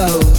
so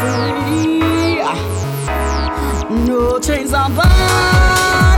free. No chains are binding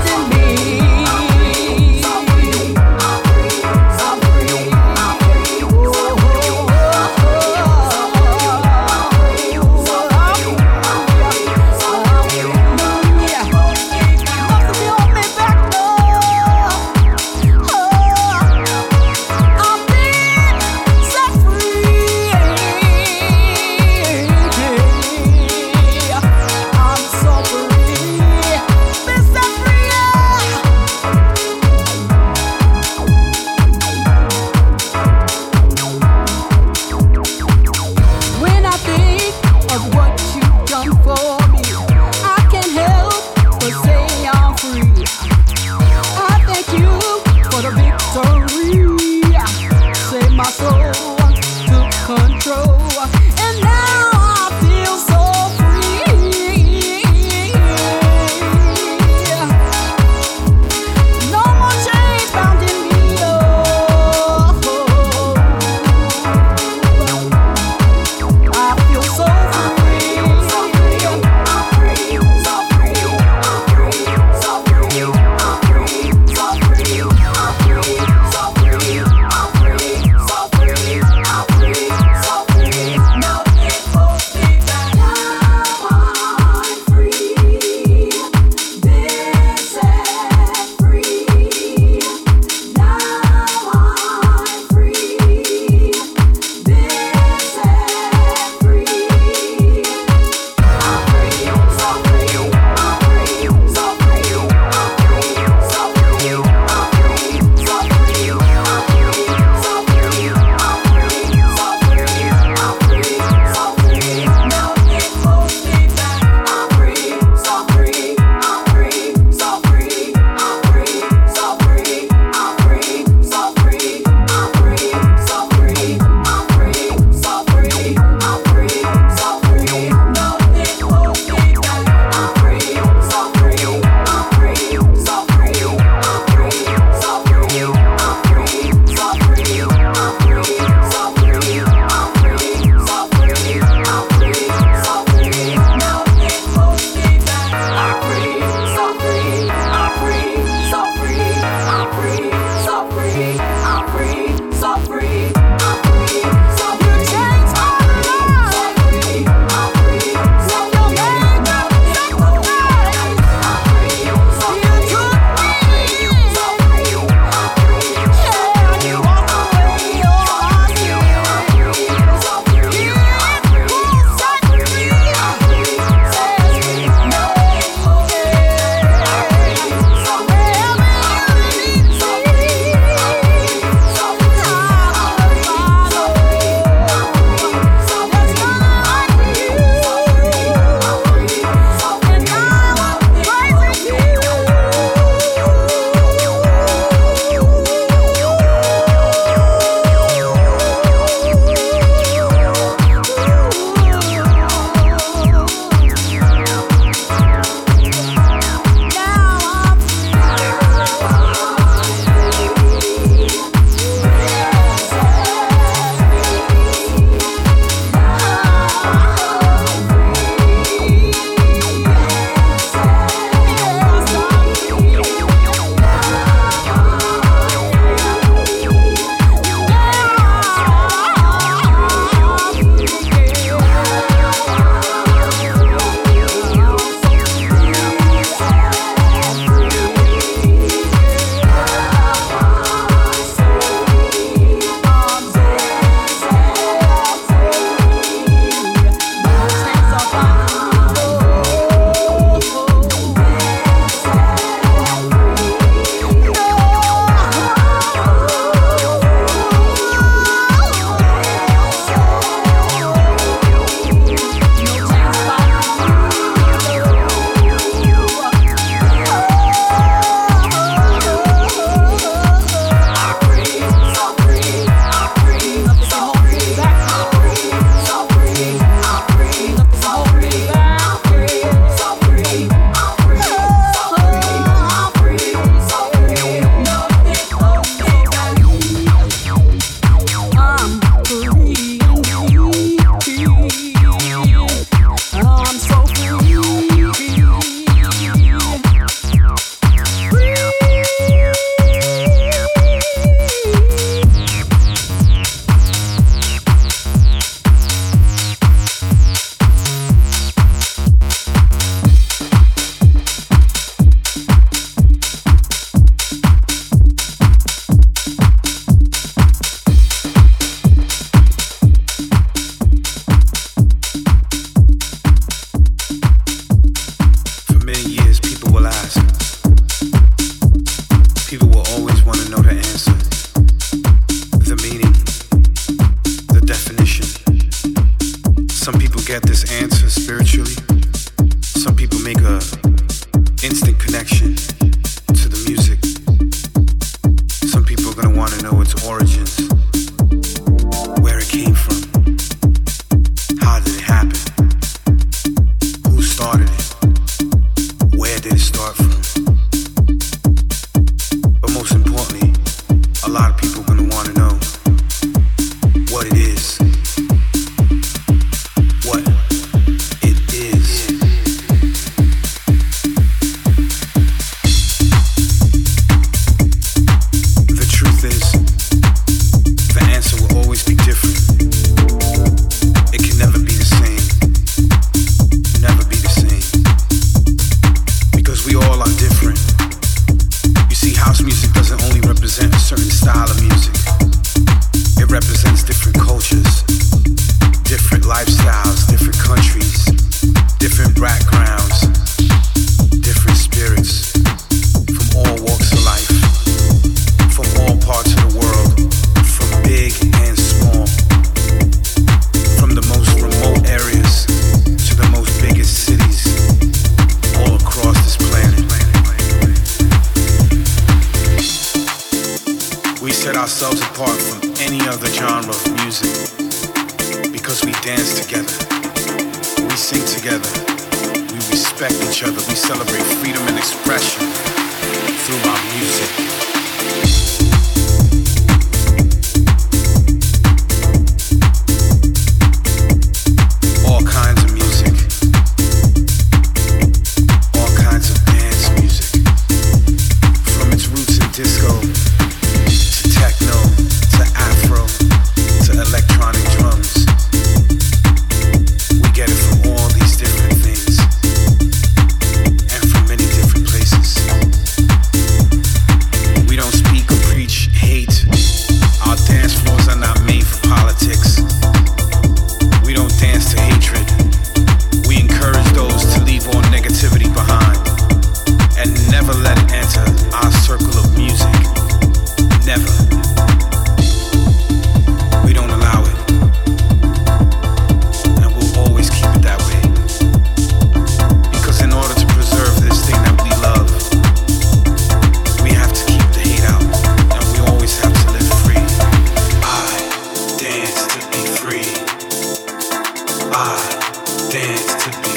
free.